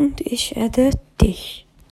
und ich adde dich.